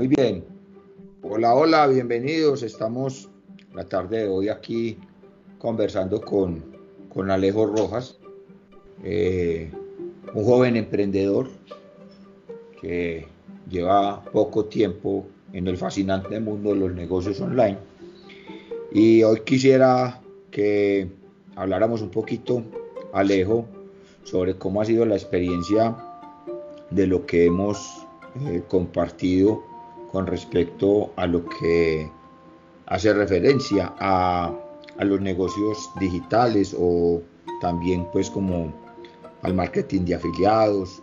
Muy bien. Hola, hola, bienvenidos. Estamos la tarde de hoy aquí conversando con, con Alejo Rojas, eh, un joven emprendedor que lleva poco tiempo en el fascinante mundo de los negocios online. Y hoy quisiera que habláramos un poquito, Alejo, sobre cómo ha sido la experiencia de lo que hemos eh, compartido con respecto a lo que hace referencia a, los negocios digitales o también pues como al marketing de afiliados,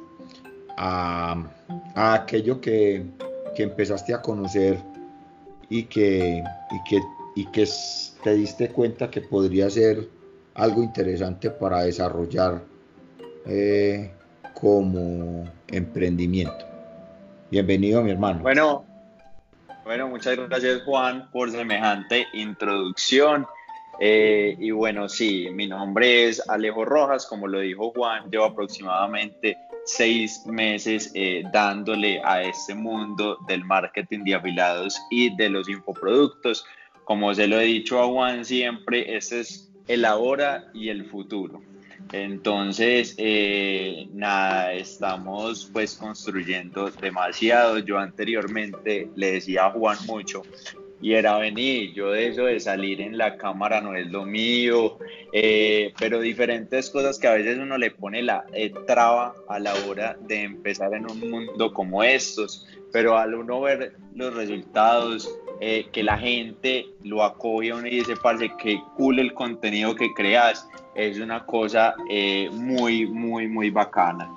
a, aquello que, empezaste a conocer y que, y que, y que te diste cuenta que podría ser algo interesante para desarrollar eh, como emprendimiento. Bienvenido, mi hermano. Bueno, bueno, muchas gracias Juan por semejante introducción. Eh, y bueno, sí, mi nombre es Alejo Rojas, como lo dijo Juan, llevo aproximadamente seis meses eh, dándole a este mundo del marketing de afiliados y de los infoproductos. Como se lo he dicho a Juan siempre, este es el ahora y el futuro. Entonces, eh, nada, estamos pues construyendo demasiado. Yo anteriormente le decía a Juan mucho y era venir, yo de eso de salir en la cámara no es lo mío, eh, pero diferentes cosas que a veces uno le pone la eh, traba a la hora de empezar en un mundo como estos, pero al uno ver los resultados, eh, que la gente lo acoge a uno y dice, parce, que cool el contenido que creas, es una cosa eh, muy, muy, muy bacana.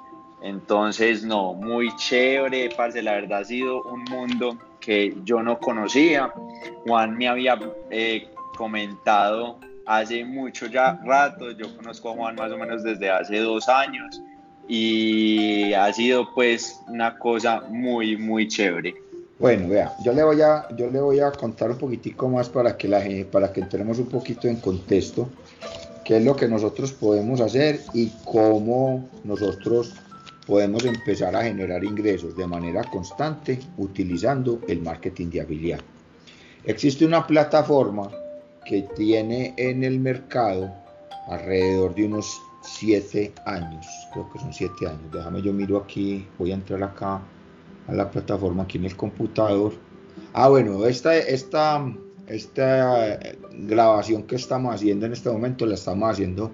Entonces, no, muy chévere, parce, la verdad ha sido un mundo que yo no conocía. Juan me había eh, comentado hace mucho ya rato, yo conozco a Juan más o menos desde hace dos años y ha sido pues una cosa muy, muy chévere. Bueno, vea, yo le voy a, yo le voy a contar un poquitico más para que, la, para que entremos un poquito en contexto, qué es lo que nosotros podemos hacer y cómo nosotros podemos empezar a generar ingresos de manera constante utilizando el marketing de afiliado. Existe una plataforma que tiene en el mercado alrededor de unos 7 años, creo que son 7 años. Déjame yo miro aquí, voy a entrar acá a la plataforma aquí en el computador. Ah, bueno, esta, esta, esta grabación que estamos haciendo en este momento la estamos haciendo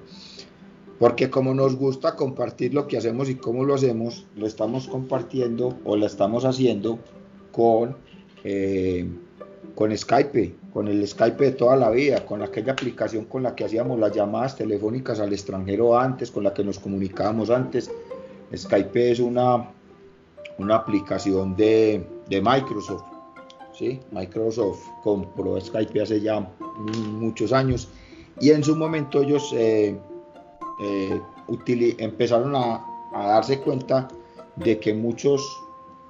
porque como nos gusta compartir lo que hacemos y cómo lo hacemos, lo estamos compartiendo o la estamos haciendo con, eh, con Skype, con el Skype de toda la vida, con aquella aplicación con la que hacíamos las llamadas telefónicas al extranjero antes, con la que nos comunicábamos antes. Skype es una una aplicación de, Microsoft. ¿sí? Microsoft compró Skype hace ya muchos años y en su momento ellos eh, eh, empezaron a, darse cuenta de que muchos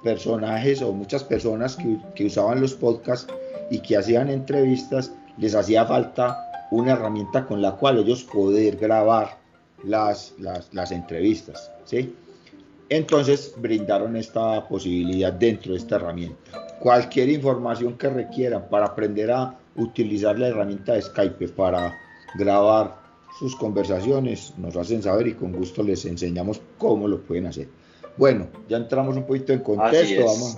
personajes o muchas personas que, usaban los podcasts y que hacían entrevistas les hacía falta una herramienta con la cual ellos poder grabar las, las, las entrevistas. ¿sí? Entonces brindaron esta posibilidad dentro de esta herramienta. Cualquier información que requieran para aprender a utilizar la herramienta de Skype para grabar sus conversaciones, nos hacen saber y con gusto les enseñamos cómo lo pueden hacer. Bueno, ya entramos un poquito en contexto, vamos,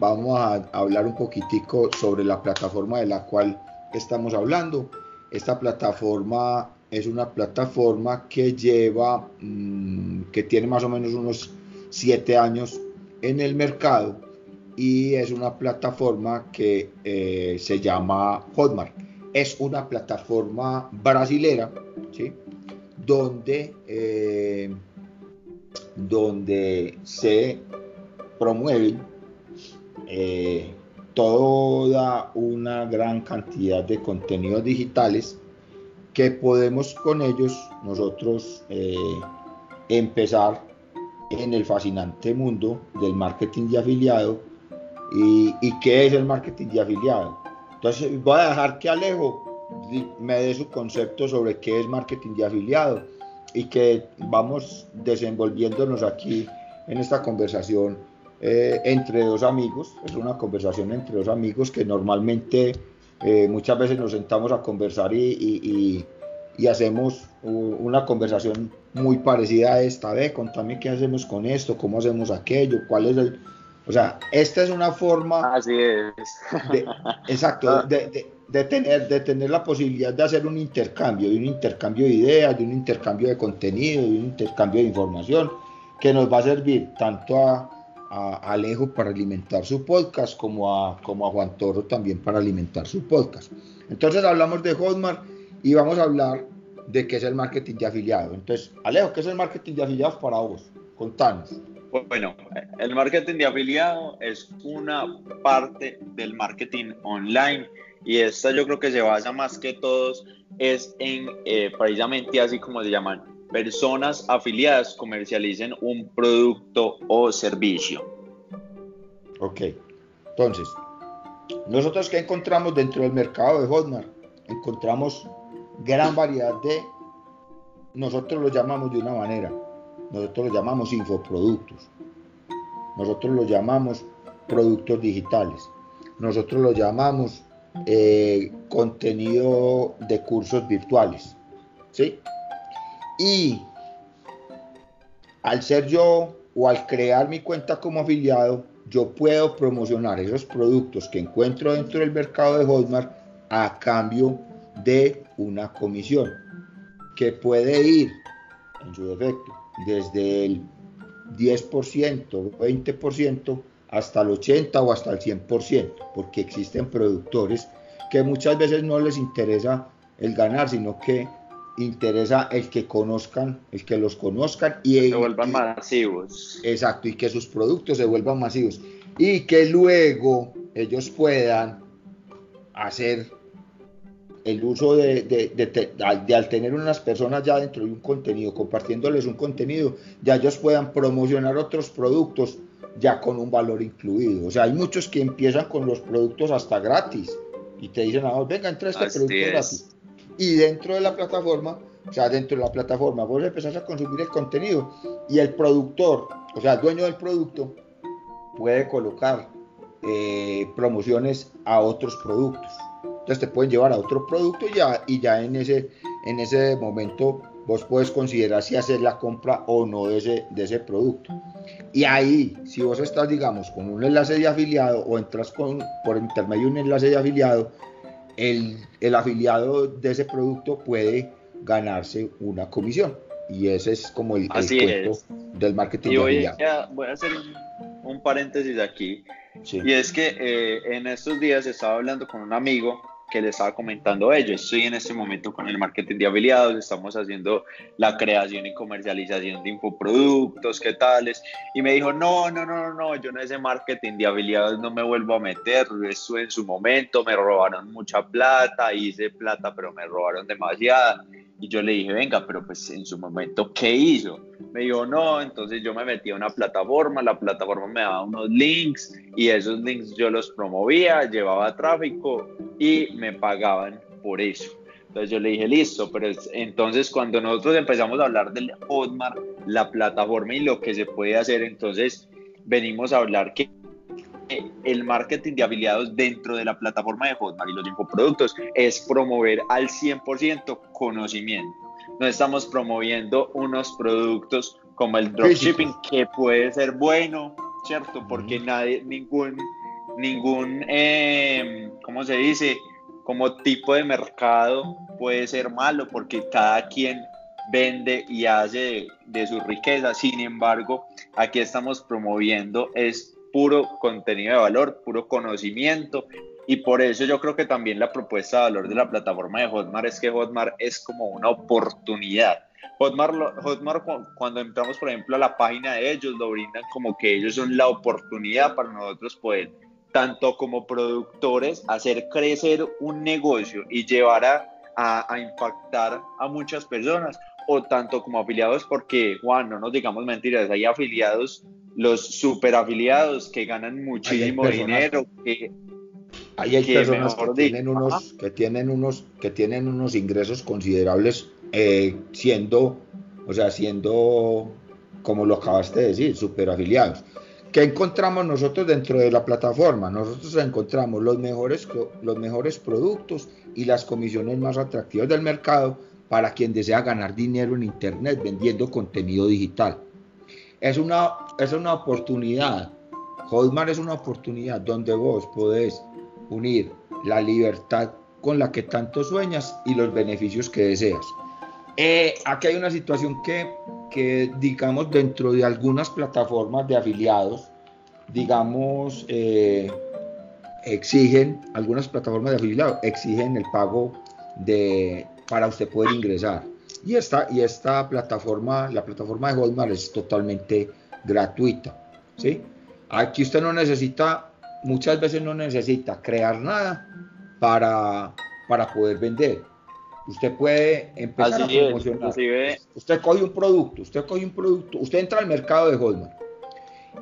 vamos a hablar un poquitico sobre la plataforma de la cual estamos hablando. Esta plataforma es una plataforma que lleva, mm, que tiene más o menos unos siete años en el mercado y es una plataforma que eh, se llama Hotmart. Es una plataforma brasilera, ¿sí? donde, eh, donde se promueven eh, toda una gran cantidad de contenidos digitales que podemos con ellos nosotros empezar en el fascinante mundo del marketing de afiliado. ¿Y, qué es el marketing de afiliado? Entonces voy a dejar que Alejo me dé su concepto sobre qué es marketing de afiliado y que vamos desenvolviéndonos aquí en esta conversación eh, entre dos amigos, es una conversación entre dos amigos que normalmente eh, muchas veces nos sentamos a conversar y, y, hacemos una conversación muy parecida a esta, de contame qué hacemos con esto, cómo hacemos aquello, cuál es el... O sea, esta es una forma... Así es. exacto, ah. de, de, tener, de tener la posibilidad de hacer un intercambio, de un intercambio de ideas, de un intercambio de contenido, de un intercambio de información, que nos va a servir tanto a a Alejo para alimentar su podcast, como a, como a Juan Toro también para alimentar su podcast. Entonces hablamos de Hotmart y vamos a hablar de qué es el marketing de afiliados. Entonces, Alejo, ¿qué es el marketing de afiliados para vos? Contanos. Bueno, el marketing de afiliado es una parte del marketing online y esta yo creo que se basa más que todos es en eh, precisamente así como se llaman personas afiliadas comercialicen un producto o servicio. Ok, entonces, nosotros que encontramos dentro del mercado de Hotmart, encontramos gran variedad de, nosotros lo llamamos de una manera, nosotros lo llamamos infoproductos, nosotros lo llamamos productos digitales, nosotros lo llamamos eh, contenido de cursos virtuales, ¿sí? Y al ser yo o al crear mi cuenta como afiliado, yo puedo promocionar esos productos que encuentro dentro del mercado de Hotmart a cambio de una comisión que puede ir en su defecto desde el 10%, 20% hasta el 80% o hasta el 100%, porque existen productores que muchas veces no les interesa el ganar, sino que interesa el que conozcan, el que los conozcan y se vuelvan masivos. Exacto, y que sus productos se vuelvan masivos y que luego ellos puedan hacer el uso de, de, de, de, al tener unas personas ya dentro de un contenido, compartiéndoles un contenido, ya ellos puedan promocionar otros productos ya con un valor incluido. O sea, hay muchos que empiezan con los productos hasta gratis y te dicen, ah, venga, entra este producto gratis y dentro de la plataforma, o sea, dentro de la plataforma, vos empezás a consumir el contenido y el productor, o sea, el dueño del producto, puede colocar eh, promociones a otros productos. Entonces te pueden llevar a otro producto ya, y ya en, ese, en ese momento vos puedes considerar si hacer la compra o no de ese, de ese producto. Y ahí, si vos estás, digamos, con un enlace de afiliado o entras con, por intermedio de un enlace de afiliado, el, afiliado de ese producto puede ganarse una comisión. Y ese es como el, el del marketing. Y voy, a, voy a hacer un, paréntesis aquí. Y es que eh, en estos días estaba hablando con un amigo que le estaba comentando ello. Estoy en este momento con el marketing de afiliados, estamos haciendo la creación y comercialización de infoproductos, qué tales. Y me dijo, no, no, no, no, yo en ese marketing de afiliados no me vuelvo a meter. Eso en su momento me robaron mucha plata, hice plata, pero me robaron demasiada. Y yo le dije, venga, pero pues en su momento, ¿qué hizo? Me dijo, no, entonces yo me metí a una plataforma, la plataforma me daba unos links y esos links yo los promovía, llevaba tráfico y me pagaban por eso. Entonces yo le dije, listo, pero entonces cuando nosotros empezamos a hablar del Hotmart, la plataforma y lo que se puede hacer, entonces venimos a hablar que el marketing de afiliados dentro de la plataforma de Hotmart y los infoproductos es promover al 100% conocimiento. No estamos promoviendo unos productos como el dropshipping que puede ser bueno, ¿cierto? Porque nadie, ningún, ningún, eh, ¿cómo se dice? Como tipo de mercado puede ser malo porque cada quien vende y hace de su riqueza. Sin embargo, aquí estamos promoviendo es puro contenido de valor, puro conocimiento. Y por eso yo creo que también la propuesta de valor de la plataforma de Hotmart es que Hotmart es como una oportunidad. Hotmart, Hotmart cuando entramos, por ejemplo, a la página de ellos, lo brindan como que ellos son la oportunidad para nosotros poder, tanto como productores, hacer crecer un negocio y llevar a, a, a impactar a muchas personas, o tanto como afiliados, porque, Juan, no nos digamos mentiras, hay afiliados los super afiliados que ganan muchísimo dinero, que hay personas que tienen, unos, que tienen unos que tienen unos ingresos considerables eh, siendo, o sea, siendo como lo acabaste de decir, super afiliados. ¿Qué encontramos nosotros dentro de la plataforma? Nosotros encontramos los mejores, los mejores productos y las comisiones más atractivas del mercado para quien desea ganar dinero en Internet vendiendo contenido digital. Es una, es una oportunidad. Hotmart es una oportunidad donde vos podés unir la libertad con la que tanto sueñas y los beneficios que deseas. Eh, aquí hay una situación que, que, digamos, dentro de algunas plataformas de afiliados, digamos, eh, exigen, algunas plataformas de afiliados exigen el pago de, para usted poder ingresar. Y esta, y esta plataforma, la plataforma de Hotmart es totalmente gratuita. ¿sí? Aquí usted no necesita, muchas veces no necesita crear nada para, para poder vender. Usted puede empezar a promocionar. usted coge un producto, usted coge un producto, usted entra al mercado de Hotmart.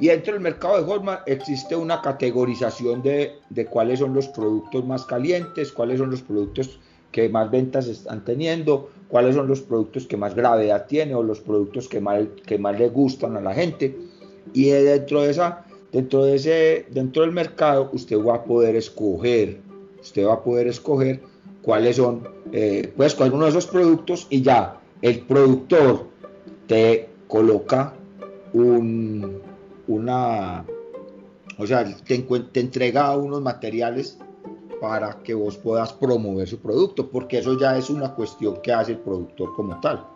Y dentro del mercado de Hotmart existe una categorización de, de cuáles son los productos más calientes, cuáles son los productos que más ventas están teniendo, cuáles son los productos que más gravedad tiene o los productos que más, que más le gustan a la gente. Y dentro de esa, dentro de ese, dentro del mercado, usted va a poder escoger, usted va a poder escoger cuáles son, eh, pues algunos de esos productos y ya el productor te coloca un, una, o sea, te, te entrega unos materiales para que vos puedas promover su producto, porque eso ya es una cuestión que hace el productor como tal.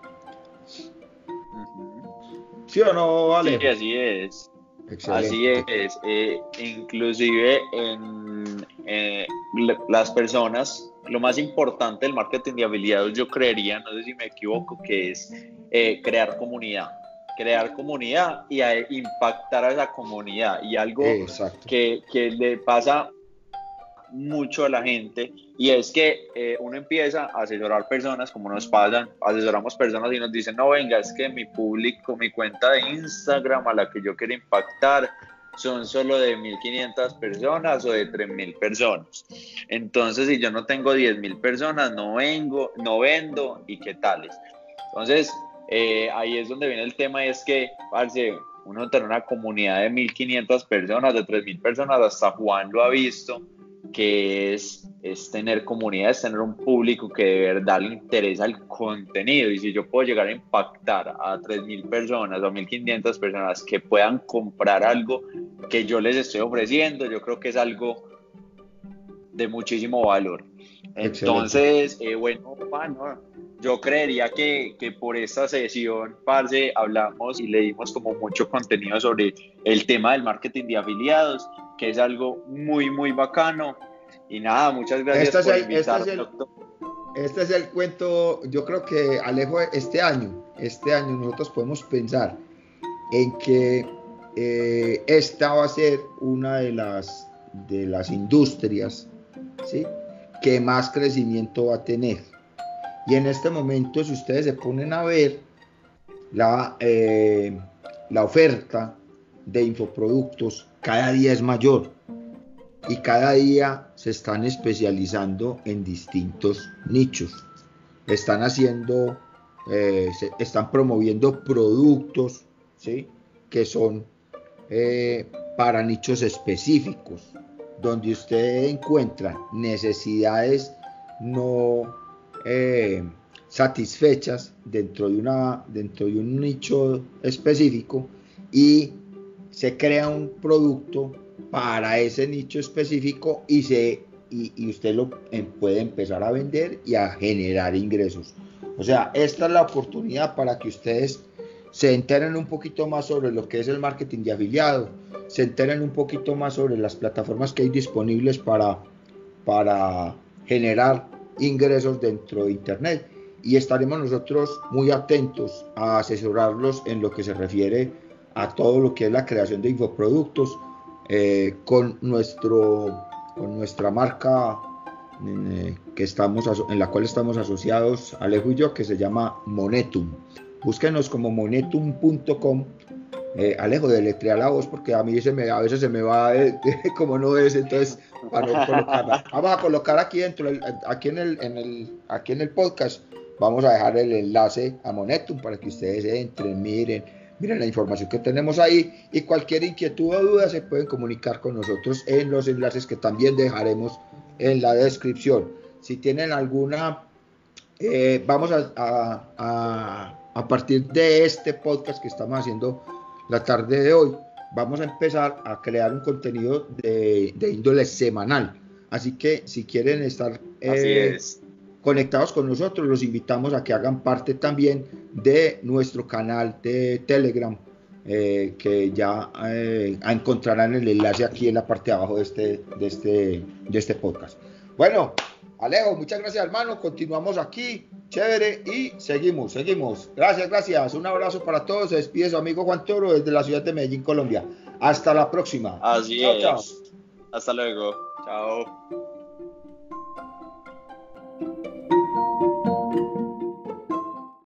¿Sí o no, vale? Sí, así es. Así es. Eh, inclusive en eh, las personas, lo más importante del marketing de habilidades, yo creería, no sé si me equivoco, que es eh, crear comunidad crear comunidad y impactar a esa comunidad. Y algo que, que, le pasa mucho a la gente y es que eh, uno empieza a asesorar personas como nos pasan, asesoramos personas y nos dicen, no, venga, es que mi público, mi cuenta de Instagram a la que yo quiero impactar son solo de 1.500 personas o de 3.000 personas. Entonces, si yo no tengo 10.000 personas, no vengo, no vendo y qué tales. Entonces, eh, ahí es donde viene el tema, es que, parce, uno tiene una comunidad de 1.500 personas, de 3.000 personas, hasta Juan lo ha visto, que es, es tener comunidad, es tener un público que de verdad le interesa el contenido. Y si yo puedo llegar a impactar a 3.000 personas o 1.500 personas que puedan comprar algo que yo les estoy ofreciendo, yo creo que es algo de muchísimo valor. Entonces, eh, bueno, bueno, yo creería que, que, por esta sesión, Parce, hablamos y le dimos como mucho contenido sobre el tema del marketing de afiliados que es algo muy, muy bacano. Y nada, muchas gracias este por el, invitarme, este, este es el cuento, yo creo que Alejo, este año, este año nosotros podemos pensar en que eh, esta va a ser una de las, de las industrias ¿sí? que más crecimiento va a tener. Y en este momento, si ustedes se ponen a ver la, eh, la oferta de infoproductos cada día es mayor y cada día se están especializando en distintos nichos. Están haciendo, eh, están promoviendo productos ¿sí? que son eh, para nichos específicos, donde usted encuentra necesidades no eh, satisfechas dentro de, una, dentro de un nicho específico y se crea un producto para ese nicho específico y, se, y, usted lo em, puede empezar a vender y a generar ingresos. O sea, esta es la oportunidad para que ustedes se enteren un poquito más sobre lo que es el marketing de afiliado, se enteren un poquito más sobre las plataformas que hay disponibles para, para generar ingresos dentro de Internet y estaremos nosotros muy atentos a asesorarlos en lo que se refiere a todo lo que es la creación de infoproductos eh, con, nuestro, con nuestra marca eh, que estamos, en la cual estamos asociados, Alejo y yo, que se llama Monetum. Búsquenos como monetum.com. Eh, Alejo, deletrea la voz porque a mí se me, a veces se me va como no es, entonces para. Vamos a colocar aquí dentro, aquí el, en el, aquí en el podcast, vamos a dejar el enlace a Monetum para que ustedes entren, miren, miren la información que tenemos ahí y cualquier inquietud o duda se pueden comunicar con nosotros en los enlaces que también dejaremos en la descripción. Si tienen alguna, eh, vamos a, a, partir de este podcast que estamos haciendo la tarde de hoy, vamos a empezar a crear un contenido de, de índole semanal. Así que si quieren estar eh, conectados con nosotros, los invitamos a que hagan parte también de nuestro canal de Telegram, eh, que ya eh, encontrarán el enlace aquí en la parte de abajo de este, de este, de este podcast. Bueno, Alejo, muchas gracias hermano, continuamos aquí, chévere, y seguimos, seguimos. Gracias, gracias, un abrazo para todos, se despide su amigo Juan Toro desde la ciudad de Medellín, Colombia. Hasta la próxima. Así es. Hasta luego. Chao.